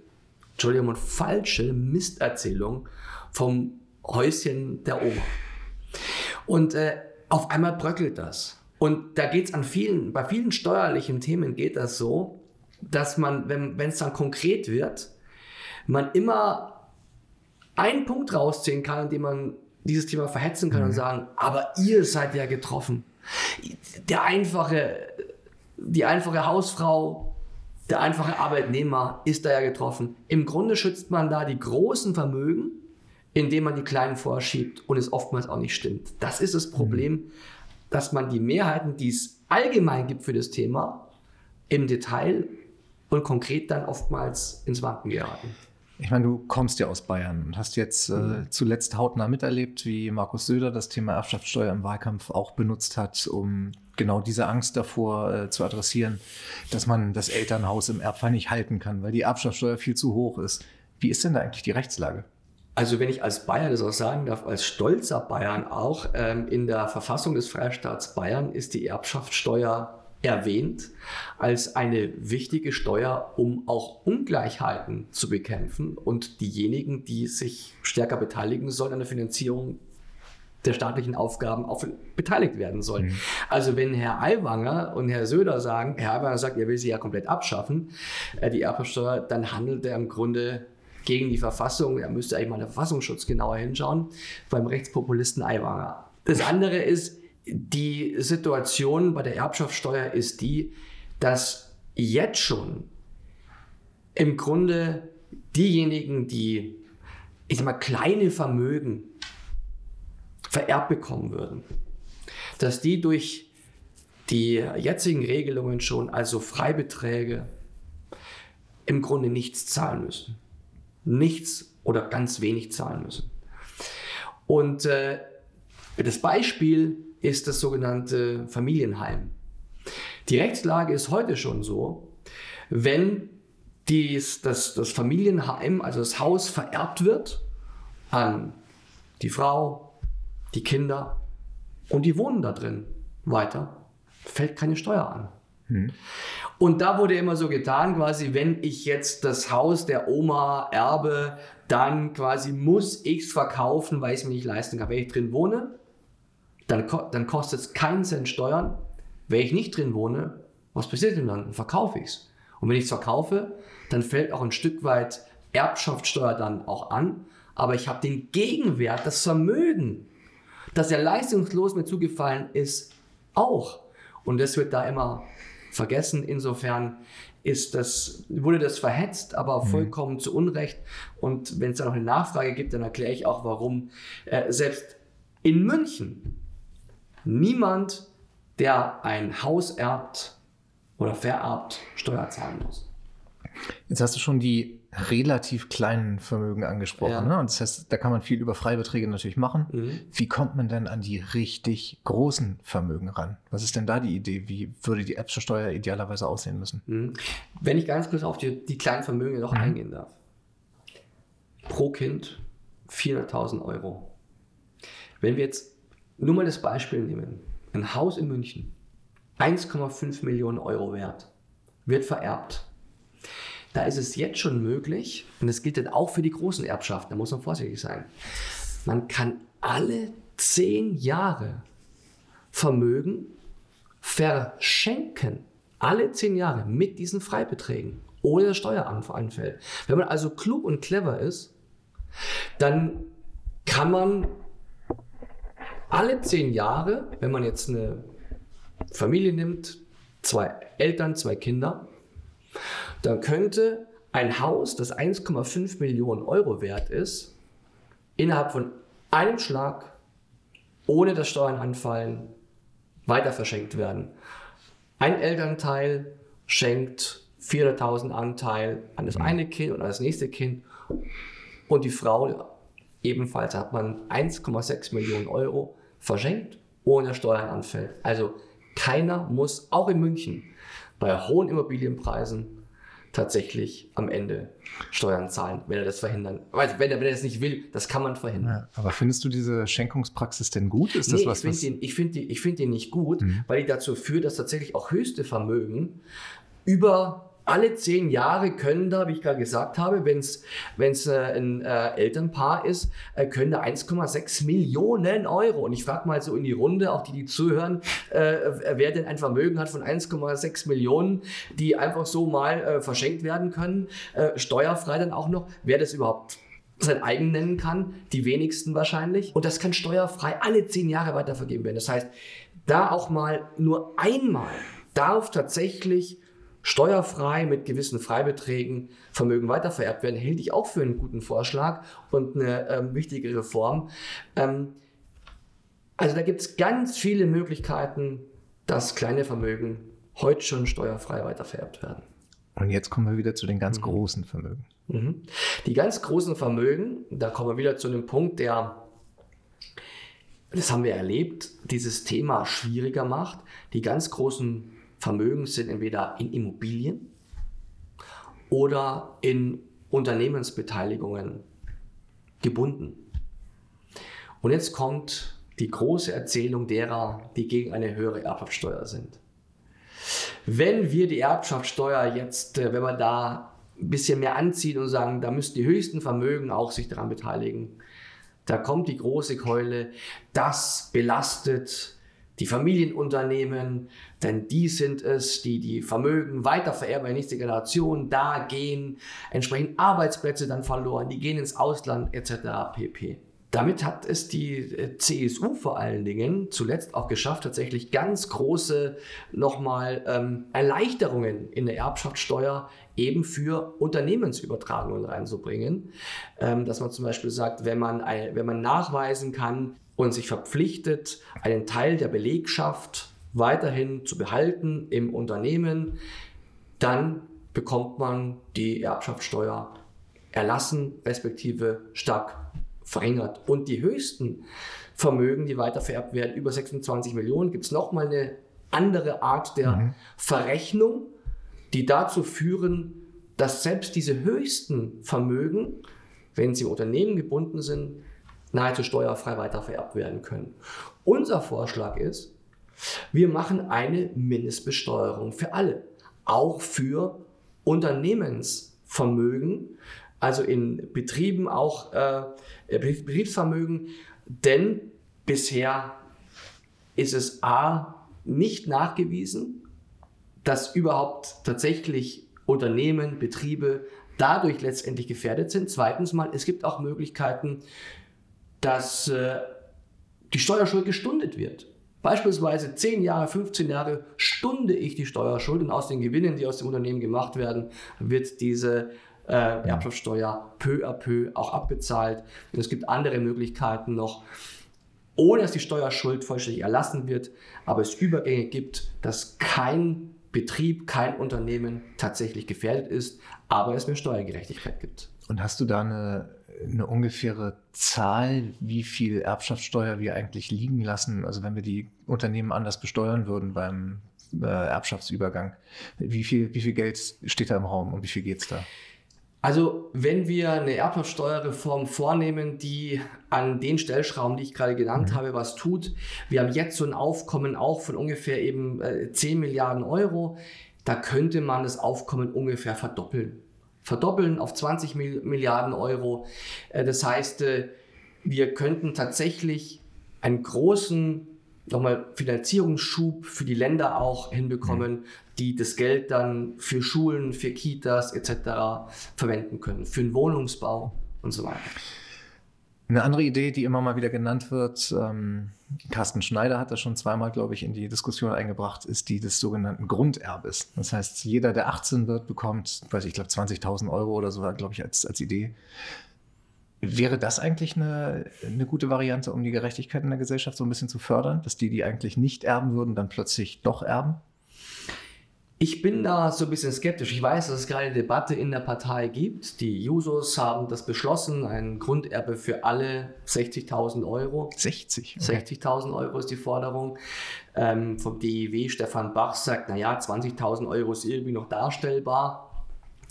Entschuldigung, falsche Misterzählung vom Häuschen der Oma. Und äh, auf einmal bröckelt das. Und da geht es an vielen, bei vielen steuerlichen Themen geht das so, dass man, wenn es dann konkret wird, man immer einen Punkt rausziehen kann, in dem man dieses Thema verhetzen kann mhm. und sagen, aber ihr seid ja getroffen. Der einfache, die einfache Hausfrau, der einfache Arbeitnehmer ist da ja getroffen. Im Grunde schützt man da die großen Vermögen, indem man die kleinen vorschiebt und es oftmals auch nicht stimmt. Das ist das Problem, mhm. dass man die Mehrheiten, die es allgemein gibt für das Thema, im Detail und konkret dann oftmals ins Wanken geraten. Ich meine, du kommst ja aus Bayern und hast jetzt äh, mhm. zuletzt hautnah miterlebt, wie Markus Söder das Thema Erbschaftssteuer im Wahlkampf auch benutzt hat, um genau diese Angst davor äh, zu adressieren, dass man das Elternhaus im Erbfall nicht halten kann, weil die Erbschaftssteuer viel zu hoch ist. Wie ist denn da eigentlich die Rechtslage? Also wenn ich als Bayer das auch sagen darf, als stolzer Bayern auch, ähm, in der Verfassung des Freistaats Bayern ist die Erbschaftssteuer erwähnt als eine wichtige Steuer, um auch Ungleichheiten zu bekämpfen und diejenigen, die sich stärker beteiligen sollen an der Finanzierung der staatlichen Aufgaben auch beteiligt werden soll. Mhm. Also wenn Herr Aiwanger und Herr Söder sagen, Herr Aiwanger sagt, er will sie ja komplett abschaffen, äh, die Erbschaftssteuer, dann handelt er im Grunde gegen die Verfassung. Er müsste eigentlich mal der Verfassungsschutz genauer hinschauen beim Rechtspopulisten Aiwanger. Das andere ist, die Situation bei der Erbschaftssteuer ist die, dass jetzt schon im Grunde diejenigen, die, ich sag mal, kleine Vermögen vererbt bekommen würden, dass die durch die jetzigen Regelungen schon, also Freibeträge, im Grunde nichts zahlen müssen. Nichts oder ganz wenig zahlen müssen. Und äh, das Beispiel ist das sogenannte Familienheim. Die Rechtslage ist heute schon so, wenn dies, das, das Familienheim, also das Haus vererbt wird an die Frau, die Kinder und die wohnen da drin weiter, fällt keine Steuer an. Hm. Und da wurde immer so getan, quasi, wenn ich jetzt das Haus der Oma erbe, dann quasi muss ich es verkaufen, weil ich es mir nicht leisten kann. Wenn ich drin wohne, dann, dann kostet es keinen Cent Steuern. Wenn ich nicht drin wohne, was passiert denn dann? Dann verkaufe ich es. Und wenn ich es verkaufe, dann fällt auch ein Stück weit Erbschaftssteuer dann auch an. Aber ich habe den Gegenwert, das Vermögen, dass er leistungslos mir zugefallen ist, auch. Und das wird da immer vergessen. Insofern ist das, wurde das verhetzt, aber mhm. vollkommen mhm. zu Unrecht. Und wenn es da noch eine Nachfrage gibt, dann erkläre ich auch, warum äh, selbst in München niemand, der ein Haus erbt oder vererbt, Steuer zahlen muss. Jetzt hast du schon die relativ kleinen Vermögen angesprochen. Ja. Ne? Und das heißt, da kann man viel über Freibeträge natürlich machen. Mhm. Wie kommt man denn an die richtig großen Vermögen ran? Was ist denn da die Idee? Wie würde die Erbschaftssteuer idealerweise aussehen müssen? Mhm. Wenn ich ganz kurz auf die, die kleinen Vermögen noch mhm. eingehen darf. Pro Kind 400.000 Euro. Wenn wir jetzt nur mal das Beispiel nehmen. Ein Haus in München, 1,5 Millionen Euro wert, wird vererbt da ist es jetzt schon möglich, und das gilt dann auch für die großen Erbschaften, da muss man vorsichtig sein. Man kann alle zehn Jahre Vermögen verschenken. Alle zehn Jahre mit diesen Freibeträgen, ohne dass Steuer anfällt. Wenn man also klug und clever ist, dann kann man alle zehn Jahre, wenn man jetzt eine Familie nimmt, zwei Eltern, zwei Kinder, dann könnte ein Haus, das 1,5 Millionen Euro wert ist, innerhalb von einem Schlag, ohne dass Steuern anfallen, weiter verschenkt werden. Ein Elternteil schenkt 400.000 Anteil an das eine Kind und an das nächste Kind und die Frau ebenfalls hat man 1,6 Millionen Euro verschenkt, ohne Steuern anfällt. Also keiner muss, auch in München, bei hohen Immobilienpreisen tatsächlich am Ende Steuern zahlen, wenn er das verhindern. Also wenn er, wenn er das nicht will, das kann man verhindern. Ja, aber findest du diese Schenkungspraxis denn gut? Ist das nee, was, ich finde den, find den, find den nicht gut, mhm. weil die dazu führt, dass tatsächlich auch höchste Vermögen über alle zehn Jahre können da, wie ich gerade gesagt habe, wenn es äh, ein äh, Elternpaar ist, äh, können da 1,6 Millionen Euro. Und ich frage mal so in die Runde, auch die, die zuhören, äh, wer denn ein Vermögen hat von 1,6 Millionen, die einfach so mal äh, verschenkt werden können, äh, steuerfrei dann auch noch, wer das überhaupt sein eigen nennen kann, die wenigsten wahrscheinlich. Und das kann steuerfrei alle zehn Jahre weitervergeben werden. Das heißt, da auch mal nur einmal darf tatsächlich steuerfrei mit gewissen Freibeträgen Vermögen weitervererbt werden, hielt ich auch für einen guten Vorschlag und eine ähm, wichtige Reform. Ähm, also da gibt es ganz viele Möglichkeiten, dass kleine Vermögen heute schon steuerfrei weitervererbt werden. Und jetzt kommen wir wieder zu den ganz mhm. großen Vermögen. Mhm. Die ganz großen Vermögen, da kommen wir wieder zu einem Punkt, der, das haben wir erlebt, dieses Thema schwieriger macht. Die ganz großen Vermögen sind entweder in Immobilien oder in Unternehmensbeteiligungen gebunden. Und jetzt kommt die große Erzählung derer, die gegen eine höhere Erbschaftssteuer sind. Wenn wir die Erbschaftssteuer jetzt, äh, wenn wir da ein bisschen mehr anziehen und sagen, da müssen die höchsten Vermögen auch sich daran beteiligen, Da kommt die große Keule, das belastet die Familienunternehmen, denn die sind es, die die Vermögen weitervererben in die nächste Generation. Da gehen entsprechend Arbeitsplätze dann verloren, die gehen ins Ausland etc. pp. Damit hat es die äh, CSU vor allen Dingen zuletzt auch geschafft, tatsächlich ganz große nochmal ähm, Erleichterungen in der Erbschaftssteuer eben für Unternehmensübertragungen reinzubringen. Ähm, dass man zum Beispiel sagt, wenn man, wenn man nachweisen kann und sich verpflichtet, einen Teil der Belegschaft weiterhin zu behalten im Unternehmen, dann bekommt man die Erbschaftssteuer erlassen, respektive stark verringert. Und die höchsten Vermögen, die weiter vererbt werden, über 26 Millionen, gibt es nochmal eine andere Art der mhm. Verrechnung, die dazu führen, dass selbst diese höchsten Vermögen, wenn sie Unternehmen gebunden sind, nahezu steuerfrei weiter vererbt werden können. Unser Vorschlag ist, wir machen eine Mindestbesteuerung für alle, auch für Unternehmensvermögen, also in Betrieben auch äh, Betriebsvermögen, denn bisher ist es A nicht nachgewiesen, dass überhaupt tatsächlich Unternehmen, Betriebe dadurch letztendlich gefährdet sind. Zweitens mal, es gibt auch Möglichkeiten, dass äh, die Steuerschuld gestundet wird. Beispielsweise 10 Jahre, 15 Jahre stunde ich die Steuerschuld und aus den Gewinnen, die aus dem Unternehmen gemacht werden, wird diese äh, Erbschaftssteuer peu à peu auch abbezahlt. Und es gibt andere Möglichkeiten noch, ohne dass die Steuerschuld vollständig erlassen wird, aber es Übergänge gibt, dass kein Betrieb, kein Unternehmen tatsächlich gefährdet ist, aber es mehr Steuergerechtigkeit gibt. Und hast du da eine, eine ungefähre Zahl, wie viel Erbschaftssteuer wir eigentlich liegen lassen? Also wenn wir die Unternehmen anders besteuern würden beim äh, Erbschaftsübergang, wie viel, wie viel Geld steht da im Raum und wie viel geht es da? Also wenn wir eine Erbschaftssteuerreform vornehmen, die an den Stellschrauben, die ich gerade genannt mhm. habe, was tut, wir haben jetzt so ein Aufkommen auch von ungefähr eben äh, 10 Milliarden Euro, da könnte man das Aufkommen ungefähr verdoppeln. Verdoppeln auf 20 Milliarden Euro. Äh, das heißt, äh, wir könnten tatsächlich einen großen nochmal Finanzierungsschub für die Länder auch hinbekommen, mhm. die das Geld dann für Schulen, für Kitas etc. verwenden können, für den Wohnungsbau und so weiter. Eine andere Idee, die immer mal wieder genannt wird, ähm, Carsten Schneider hat das schon zweimal, glaube ich, in die Diskussion eingebracht, ist die des sogenannten Grunderbes. Das heißt, jeder, der 18 wird, bekommt, weiß ich, glaube 20.000 Euro oder so, glaube ich, als, als Idee. Wäre das eigentlich eine, eine gute Variante, um die Gerechtigkeit in der Gesellschaft so ein bisschen zu fördern, dass die, die eigentlich nicht erben würden, dann plötzlich doch erben? Ich bin da so ein bisschen skeptisch. Ich weiß, dass es gerade eine Debatte in der Partei gibt. Die Jusos haben das beschlossen, ein Grunderbe für alle 60.000 Euro. 60? Okay. 60.000 Euro ist die Forderung. Ähm, vom DIW Stefan Bach sagt, naja, 20.000 Euro ist irgendwie noch darstellbar.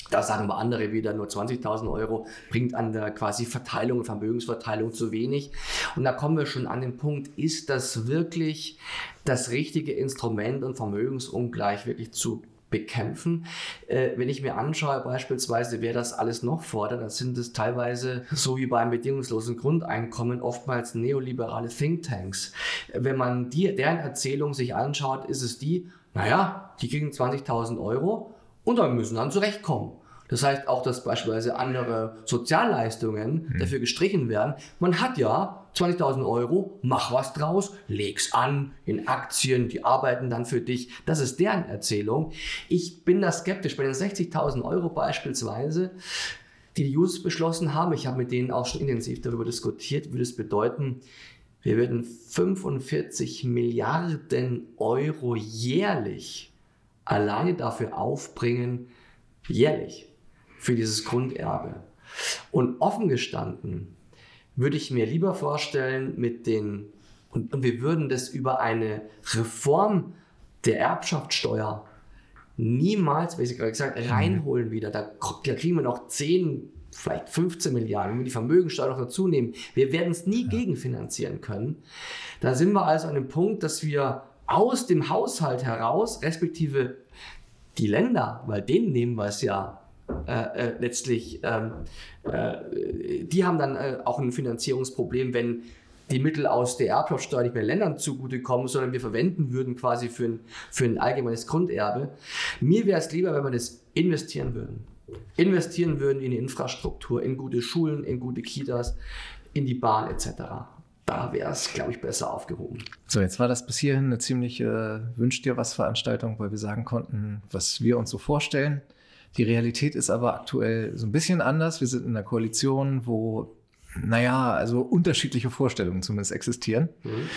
Da sagen wir andere wieder, nur 20.000 Euro bringt an der quasi Verteilung, Vermögensverteilung zu wenig. Und da kommen wir schon an den Punkt, ist das wirklich das richtige Instrument und Vermögensungleich wirklich zu bekämpfen. Äh, wenn ich mir anschaue, beispielsweise, wer das alles noch fordert, dann sind es teilweise, so wie beim bedingungslosen Grundeinkommen, oftmals neoliberale Thinktanks. Wenn man die, deren Erzählung sich anschaut, ist es die, naja, die kriegen 20.000 Euro und dann müssen dann zurechtkommen. Das heißt auch, dass beispielsweise andere Sozialleistungen mhm. dafür gestrichen werden. Man hat ja 20.000 Euro, mach was draus, leg's an in Aktien, die arbeiten dann für dich. Das ist deren Erzählung. Ich bin da skeptisch. Bei den 60.000 Euro beispielsweise, die die Users beschlossen haben, ich habe mit denen auch schon intensiv darüber diskutiert, würde es bedeuten, wir würden 45 Milliarden Euro jährlich alleine dafür aufbringen, jährlich, für dieses Grunderbe. Und offen gestanden würde ich mir lieber vorstellen, mit den, und, und wir würden das über eine Reform der Erbschaftssteuer niemals, wie ich gerade gesagt mhm. reinholen wieder. Da, da, kriegen wir noch 10, vielleicht 15 Milliarden, wenn wir die Vermögensteuer noch dazu nehmen. Wir werden es nie ja. gegenfinanzieren können. Da sind wir also an dem Punkt, dass wir aus dem Haushalt heraus, respektive die Länder, weil denen nehmen wir es ja äh, äh, letztlich, ähm, äh, die haben dann äh, auch ein Finanzierungsproblem, wenn die Mittel aus der Erbschaftssteuer nicht mehr Ländern zugutekommen, sondern wir verwenden würden quasi für ein, für ein allgemeines Grunderbe. Mir wäre es lieber, wenn wir das investieren würden. Investieren würden in die Infrastruktur, in gute Schulen, in gute Kitas, in die Bahn etc. Da wäre es, glaube ich, besser aufgehoben. So, jetzt war das bis hierhin eine ziemliche äh, Wünsch dir was Veranstaltung, weil wir sagen konnten, was wir uns so vorstellen. Die Realität ist aber aktuell so ein bisschen anders. Wir sind in einer Koalition, wo, naja, also unterschiedliche Vorstellungen zumindest existieren. Mhm.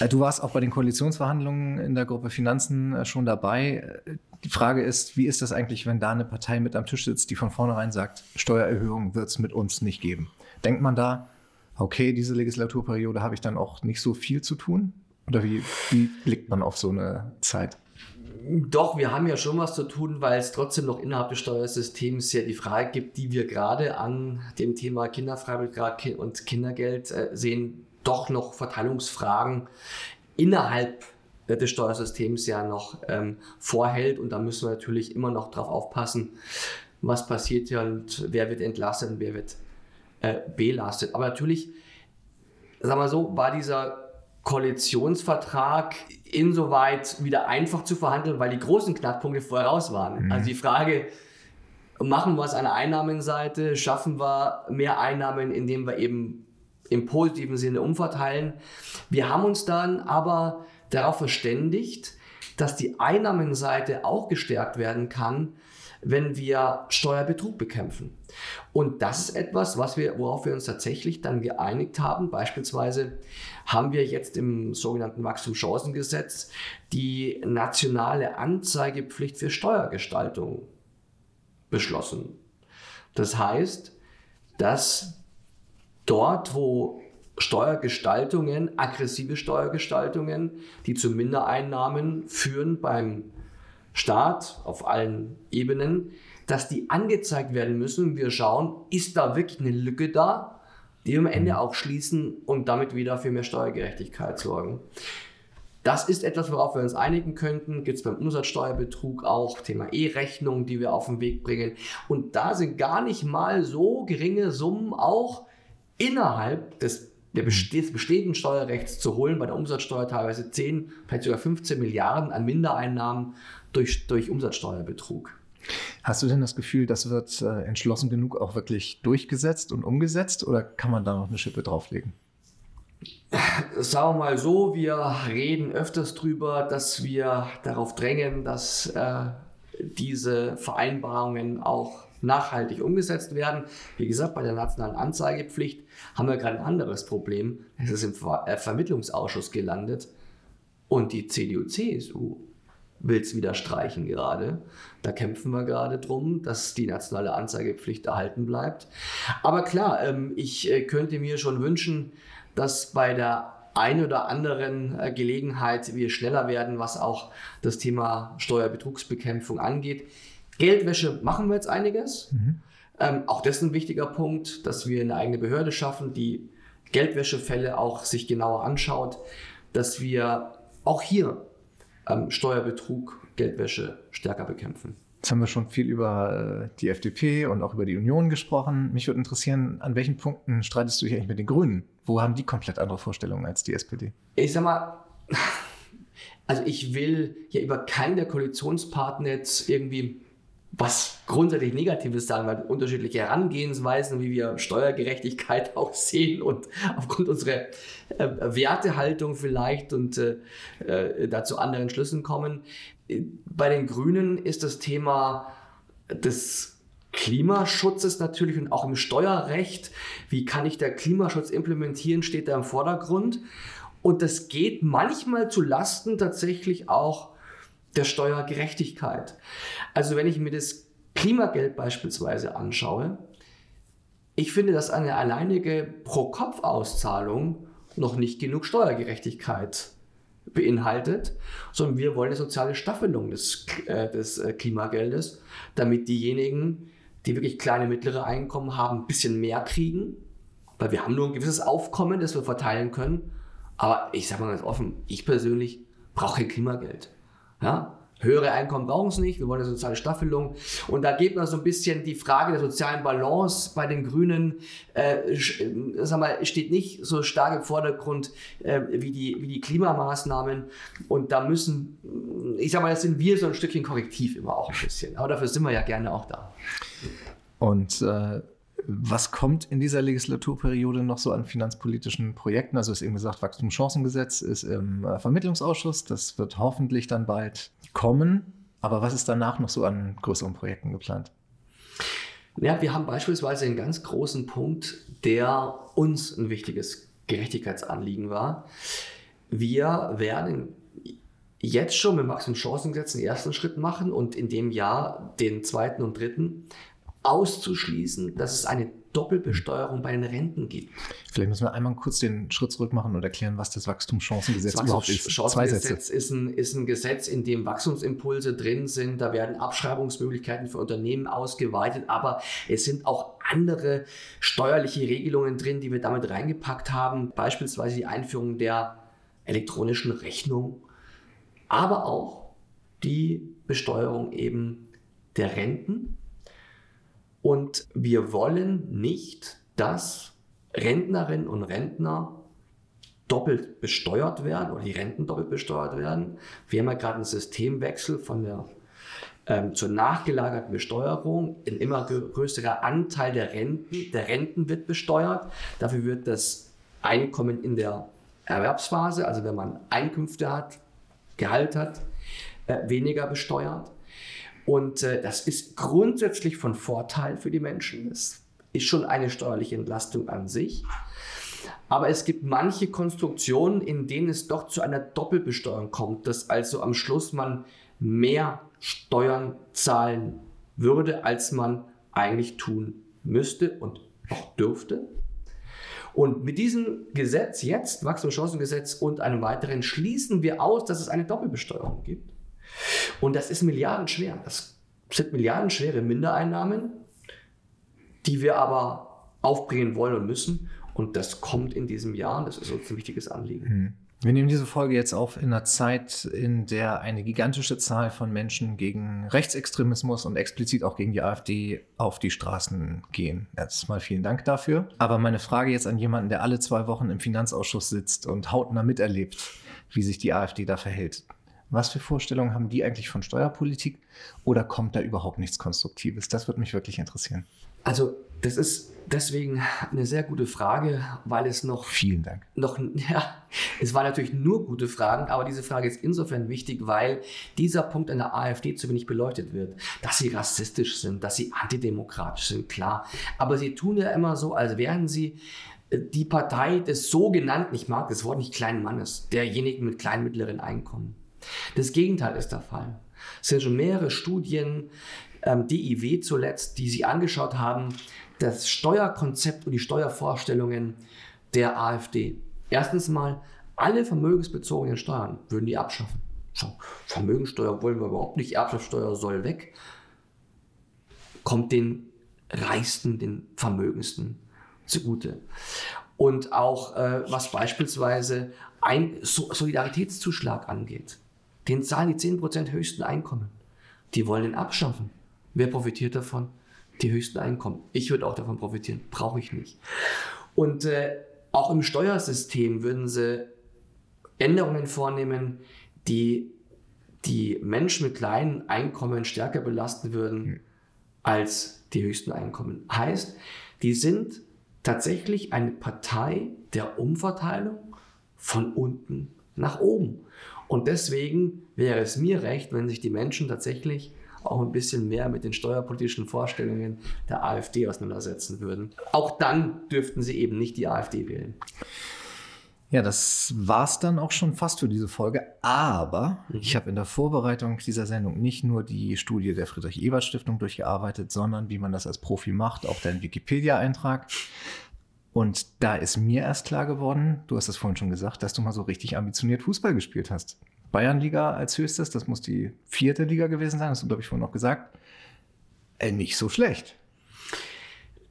Äh, du warst auch bei den Koalitionsverhandlungen in der Gruppe Finanzen äh, schon dabei. Die Frage ist, wie ist das eigentlich, wenn da eine Partei mit am Tisch sitzt, die von vornherein sagt, Steuererhöhungen wird es mit uns nicht geben? Denkt man da, okay, diese Legislaturperiode habe ich dann auch nicht so viel zu tun? Oder wie, wie blickt man auf so eine Zeit? Doch, wir haben ja schon was zu tun, weil es trotzdem noch innerhalb des Steuersystems ja die Frage gibt, die wir gerade an dem Thema Kinderfreibetrag und Kindergeld äh, sehen, doch noch Verteilungsfragen innerhalb des Steuersystems ja noch ähm, vorhält. Und da müssen wir natürlich immer noch darauf aufpassen, was passiert hier und wer wird entlastet und wer wird äh, belastet. Aber natürlich, sagen wir so, war dieser Koalitionsvertrag insoweit wieder einfach zu verhandeln, weil die großen Knackpunkte vorher raus waren. Mhm. Also die Frage, machen wir es an der Einnahmenseite, schaffen wir mehr Einnahmen, indem wir eben im positiven Sinne umverteilen. Wir haben uns dann aber darauf verständigt, dass die Einnahmenseite auch gestärkt werden kann, wenn wir Steuerbetrug bekämpfen. Und das ist etwas, was wir, worauf wir uns tatsächlich dann geeinigt haben. Beispielsweise haben wir jetzt im sogenannten Wachstumschancengesetz die nationale Anzeigepflicht für Steuergestaltung beschlossen. Das heißt, dass dort, wo Steuergestaltungen, aggressive Steuergestaltungen, die zu Mindereinnahmen führen beim Staat auf allen Ebenen, dass die angezeigt werden müssen. Wir schauen, ist da wirklich eine Lücke da, die wir am Ende mhm. auch schließen und damit wieder für mehr Steuergerechtigkeit sorgen. Das ist etwas, worauf wir uns einigen könnten. Gibt es beim Umsatzsteuerbetrug auch Thema E-Rechnung, die wir auf den Weg bringen. Und da sind gar nicht mal so geringe Summen auch innerhalb des, des bestehenden Steuerrechts zu holen. Bei der Umsatzsteuer teilweise 10, vielleicht sogar 15 Milliarden an Mindereinnahmen durch, durch Umsatzsteuerbetrug. Hast du denn das Gefühl, das wird äh, entschlossen genug auch wirklich durchgesetzt und umgesetzt oder kann man da noch eine Schippe drauflegen? Sagen wir mal so, wir reden öfters drüber, dass wir darauf drängen, dass äh, diese Vereinbarungen auch nachhaltig umgesetzt werden. Wie gesagt, bei der nationalen Anzeigepflicht haben wir gerade ein anderes Problem. Es ist im Ver äh, Vermittlungsausschuss gelandet und die CDU-CSU will es wieder streichen gerade. Da kämpfen wir gerade drum, dass die nationale Anzeigepflicht erhalten bleibt. Aber klar, ähm, ich äh, könnte mir schon wünschen, dass bei der ein oder anderen äh, Gelegenheit wir schneller werden, was auch das Thema Steuerbetrugsbekämpfung angeht. Geldwäsche machen wir jetzt einiges. Mhm. Ähm, auch das ist ein wichtiger Punkt, dass wir eine eigene Behörde schaffen, die Geldwäschefälle auch sich genauer anschaut, dass wir auch hier ähm, Steuerbetrug, Geldwäsche stärker bekämpfen. Jetzt haben wir schon viel über äh, die FDP und auch über die Union gesprochen. Mich würde interessieren, an welchen Punkten streitest du dich eigentlich mit den Grünen? Wo haben die komplett andere Vorstellungen als die SPD? Ich sag mal, also ich will ja über keinen der Koalitionspartner jetzt irgendwie was grundsätzlich Negatives sagen, weil unterschiedliche Herangehensweisen, wie wir Steuergerechtigkeit auch sehen und aufgrund unserer äh, Wertehaltung vielleicht und äh, äh, dazu anderen Schlüssen kommen. Bei den Grünen ist das Thema des Klimaschutzes natürlich und auch im Steuerrecht. Wie kann ich der Klimaschutz implementieren, steht da im Vordergrund. Und das geht manchmal zu Lasten tatsächlich auch der Steuergerechtigkeit. Also wenn ich mir das Klimageld beispielsweise anschaue, ich finde, dass eine alleinige Pro-Kopf-Auszahlung noch nicht genug Steuergerechtigkeit beinhaltet, sondern wir wollen eine soziale Staffelung des, äh, des äh, Klimageldes, damit diejenigen, die wirklich kleine, mittlere Einkommen haben, ein bisschen mehr kriegen, weil wir haben nur ein gewisses Aufkommen, das wir verteilen können. Aber ich sage mal ganz offen, ich persönlich brauche Klimageld. Ja? Höhere Einkommen brauchen es nicht, wir wollen eine soziale Staffelung. Und da geht man so ein bisschen die Frage der sozialen Balance bei den Grünen, äh, sag mal, steht nicht so stark im Vordergrund äh, wie, die, wie die Klimamaßnahmen. Und da müssen, ich sag mal, das sind wir so ein Stückchen korrektiv immer auch ein bisschen. Aber dafür sind wir ja gerne auch da. Und äh was kommt in dieser Legislaturperiode noch so an finanzpolitischen Projekten? Also ist eben gesagt, Wachstumschancengesetz ist im äh, Vermittlungsausschuss. Das wird hoffentlich dann bald kommen. Aber was ist danach noch so an größeren Projekten geplant? Ja, wir haben beispielsweise einen ganz großen Punkt, der uns ein wichtiges Gerechtigkeitsanliegen war. Wir werden jetzt schon mit Wachstumschancengesetz den ersten Schritt machen und in dem Jahr den zweiten und dritten auszuschließen, dass es eine Doppelbesteuerung bei den Renten gibt. Vielleicht müssen wir einmal kurz den Schritt zurück machen und erklären, was das Wachstumschancengesetz das überhaupt ist. Chancengesetz ist ein, ist ein Gesetz, in dem Wachstumsimpulse drin sind. Da werden Abschreibungsmöglichkeiten für Unternehmen ausgeweitet, aber es sind auch andere steuerliche Regelungen drin, die wir damit reingepackt haben. Beispielsweise die Einführung der elektronischen Rechnung, aber auch die Besteuerung eben der Renten und wir wollen nicht, dass Rentnerinnen und Rentner doppelt besteuert werden oder die Renten doppelt besteuert werden. Wir haben ja gerade einen Systemwechsel von der ähm, zur nachgelagerten Besteuerung. Ein immer größerer Anteil der Renten, der Renten wird besteuert. Dafür wird das Einkommen in der Erwerbsphase, also wenn man Einkünfte hat, Gehalt hat, äh, weniger besteuert. Und äh, das ist grundsätzlich von Vorteil für die Menschen. Es ist schon eine steuerliche Entlastung an sich. Aber es gibt manche Konstruktionen, in denen es doch zu einer Doppelbesteuerung kommt, dass also am Schluss man mehr Steuern zahlen würde, als man eigentlich tun müsste und auch dürfte. Und mit diesem Gesetz jetzt, Wachstumschancengesetz und einem weiteren, schließen wir aus, dass es eine Doppelbesteuerung gibt. Und das ist milliardenschwer. Das sind milliardenschwere Mindereinnahmen, die wir aber aufbringen wollen und müssen. Und das kommt in diesem Jahr. Das ist uns ein wichtiges Anliegen. Hm. Wir nehmen diese Folge jetzt auf in einer Zeit, in der eine gigantische Zahl von Menschen gegen Rechtsextremismus und explizit auch gegen die AfD auf die Straßen gehen. Erstmal vielen Dank dafür. Aber meine Frage jetzt an jemanden, der alle zwei Wochen im Finanzausschuss sitzt und hautnah miterlebt, wie sich die AfD da verhält. Was für Vorstellungen haben die eigentlich von Steuerpolitik oder kommt da überhaupt nichts Konstruktives? Das würde mich wirklich interessieren. Also, das ist deswegen eine sehr gute Frage, weil es noch. Vielen Dank. Noch, ja, es waren natürlich nur gute Fragen, aber diese Frage ist insofern wichtig, weil dieser Punkt an der AfD zu wenig beleuchtet wird. Dass sie rassistisch sind, dass sie antidemokratisch sind, klar. Aber sie tun ja immer so, als wären sie äh, die Partei des sogenannten, ich mag das Wort nicht kleinen Mannes, derjenigen mit kleinen mittleren Einkommen. Das Gegenteil ist der Fall. Es sind schon mehrere Studien, ähm, DIW zuletzt, die sich angeschaut haben, das Steuerkonzept und die Steuervorstellungen der AfD. Erstens mal, alle vermögensbezogenen Steuern würden die abschaffen. So, Vermögensteuer wollen wir überhaupt nicht, Erbschaftssteuer soll weg. Kommt den Reichsten, den Vermögendsten zugute. Und auch äh, was beispielsweise ein Solidaritätszuschlag angeht. Den zahlen die 10% höchsten Einkommen. Die wollen den abschaffen. Wer profitiert davon? Die höchsten Einkommen. Ich würde auch davon profitieren. Brauche ich nicht. Und äh, auch im Steuersystem würden sie Änderungen vornehmen, die die Menschen mit kleinen Einkommen stärker belasten würden hm. als die höchsten Einkommen. Heißt, die sind tatsächlich eine Partei der Umverteilung von unten nach oben. Und deswegen wäre es mir recht, wenn sich die Menschen tatsächlich auch ein bisschen mehr mit den steuerpolitischen Vorstellungen der AfD auseinandersetzen würden. Auch dann dürften sie eben nicht die AfD wählen. Ja, das war's dann auch schon fast für diese Folge. Aber mhm. ich habe in der Vorbereitung dieser Sendung nicht nur die Studie der Friedrich-Ebert-Stiftung durchgearbeitet, sondern wie man das als Profi macht, auch deinen Wikipedia-Eintrag. Und da ist mir erst klar geworden, du hast es vorhin schon gesagt, dass du mal so richtig ambitioniert Fußball gespielt hast. Bayernliga als höchstes, das muss die vierte Liga gewesen sein, das hast du, glaube ich, vorhin noch gesagt. Äh, nicht so schlecht.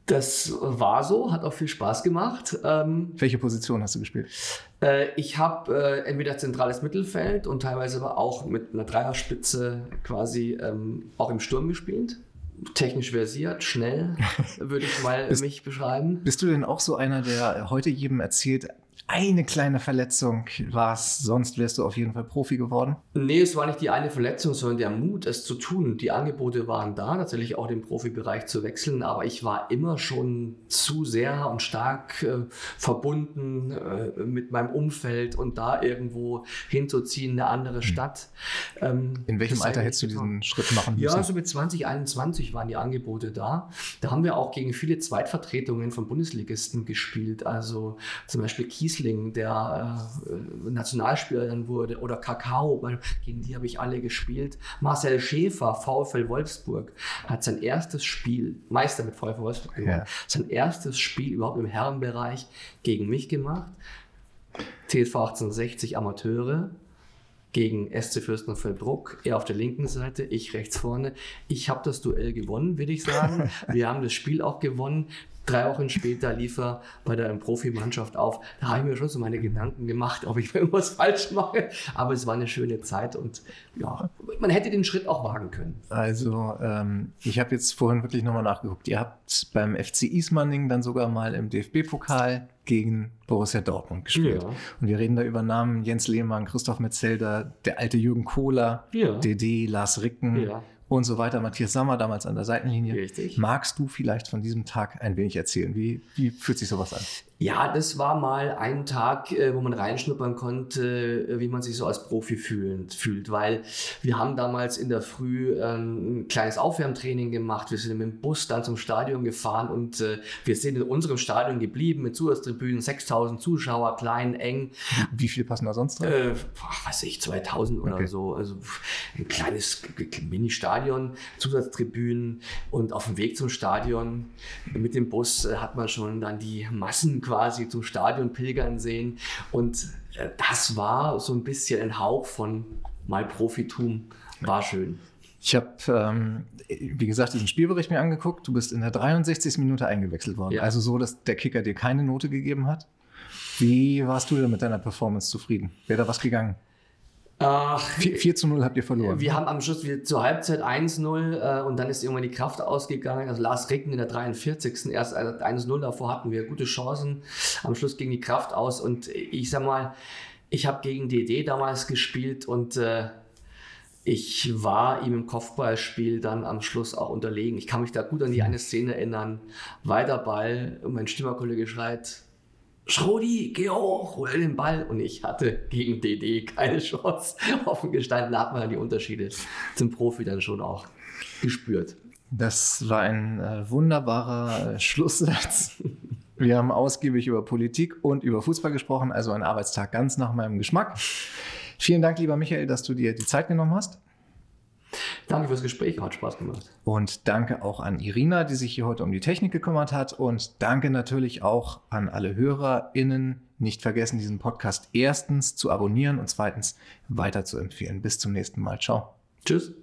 Das war so, hat auch viel Spaß gemacht. Ähm, Welche Position hast du gespielt? Äh, ich habe äh, entweder zentrales Mittelfeld und teilweise aber auch mit einer Dreierspitze quasi ähm, auch im Sturm gespielt technisch versiert, schnell, würde ich mal bist, mich beschreiben. Bist du denn auch so einer, der heute jedem erzählt, eine kleine Verletzung war es, sonst wärst du auf jeden Fall Profi geworden? Nee, es war nicht die eine Verletzung, sondern der Mut, es zu tun. Die Angebote waren da, tatsächlich auch den Profibereich zu wechseln, aber ich war immer schon zu sehr und stark äh, verbunden äh, mit meinem Umfeld und da irgendwo hinzuziehen, eine andere hm. Stadt. Ähm, In welchem Alter hättest du diesen Schritt machen müssen? Ja, so mit 20, 21 waren die Angebote da. Da haben wir auch gegen viele Zweitvertretungen von Bundesligisten gespielt, also zum Beispiel Kies Riesling, der äh, Nationalspieler dann wurde, oder Kakao, gegen die habe ich alle gespielt. Marcel Schäfer, VfL Wolfsburg, hat sein erstes Spiel, Meister mit VfL Wolfsburg gemacht, ja. sein erstes Spiel überhaupt im Herrenbereich gegen mich gemacht. TSV 1860 Amateure gegen SC Fürstenfeldbruck. Er auf der linken Seite, ich rechts vorne. Ich habe das Duell gewonnen, würde ich sagen. Wir haben das Spiel auch gewonnen. Drei Wochen später lief er bei der Profimannschaft auf. Da habe ich mir schon so meine Gedanken gemacht, ob ich irgendwas falsch mache. Aber es war eine schöne Zeit und ja, man hätte den Schritt auch wagen können. Also, ähm, ich habe jetzt vorhin wirklich nochmal nachgeguckt. Ihr habt beim FC Ismaning dann sogar mal im DFB-Pokal gegen Borussia Dortmund gespielt. Ja. Und wir reden da über Namen Jens Lehmann, Christoph Metzelder, der alte Jürgen Kohler, ja. DD, Lars Ricken. Ja und so weiter. Matthias Sammer damals an der Seitenlinie. Richtig. Magst du vielleicht von diesem Tag ein wenig erzählen? Wie, wie fühlt sich sowas an? Ja, das war mal ein Tag, äh, wo man reinschnuppern konnte, äh, wie man sich so als Profi fühlt, weil wir haben damals in der Früh ähm, ein kleines Aufwärmtraining gemacht. Wir sind mit dem Bus dann zum Stadion gefahren und äh, wir sind in unserem Stadion geblieben mit Zusatztribünen, 6000 Zuschauer, klein, eng. Wie viel passen da sonst drin? Äh, weiß ich, 2000 oder okay. so. Also ein kleines Mini-Stadion, Zusatztribünen und auf dem Weg zum Stadion mit dem Bus hat man schon dann die Massen quasi zum Stadion pilgern sehen. Und äh, das war so ein bisschen ein Hauch von mal Profitum. War schön. Ich habe, ähm, wie gesagt, diesen Spielbericht mir angeguckt. Du bist in der 63. Minute eingewechselt worden. Ja. Also so, dass der Kicker dir keine Note gegeben hat. Wie warst du denn mit deiner Performance zufrieden? Wäre da was gegangen? Ach, 4, 4 zu 0 habt ihr verloren. Wir haben am Schluss wieder zur Halbzeit 1-0 äh, und dann ist irgendwann die Kraft ausgegangen. Also Lars Ricken in der 43. erst 1-0 davor hatten wir gute Chancen. Am Schluss ging die Kraft aus und ich sag mal, ich habe gegen DD damals gespielt und äh, ich war ihm im Kopfballspiel dann am Schluss auch unterlegen. Ich kann mich da gut an die eine Szene erinnern. Weiter Ball und mein Stimmerkollege schreit, Schrodi, geh hoch, hol den Ball. Und ich hatte gegen DD keine Chance. Offen gestanden da hat man die Unterschiede zum Profi dann schon auch gespürt. Das war ein äh, wunderbarer äh, Schlusssatz. Wir haben ausgiebig über Politik und über Fußball gesprochen, also ein Arbeitstag ganz nach meinem Geschmack. Vielen Dank, lieber Michael, dass du dir die Zeit genommen hast. Danke fürs Gespräch, hat Spaß gemacht. Und danke auch an Irina, die sich hier heute um die Technik gekümmert hat. Und danke natürlich auch an alle HörerInnen. Nicht vergessen, diesen Podcast erstens zu abonnieren und zweitens weiter zu empfehlen. Bis zum nächsten Mal. Ciao. Tschüss.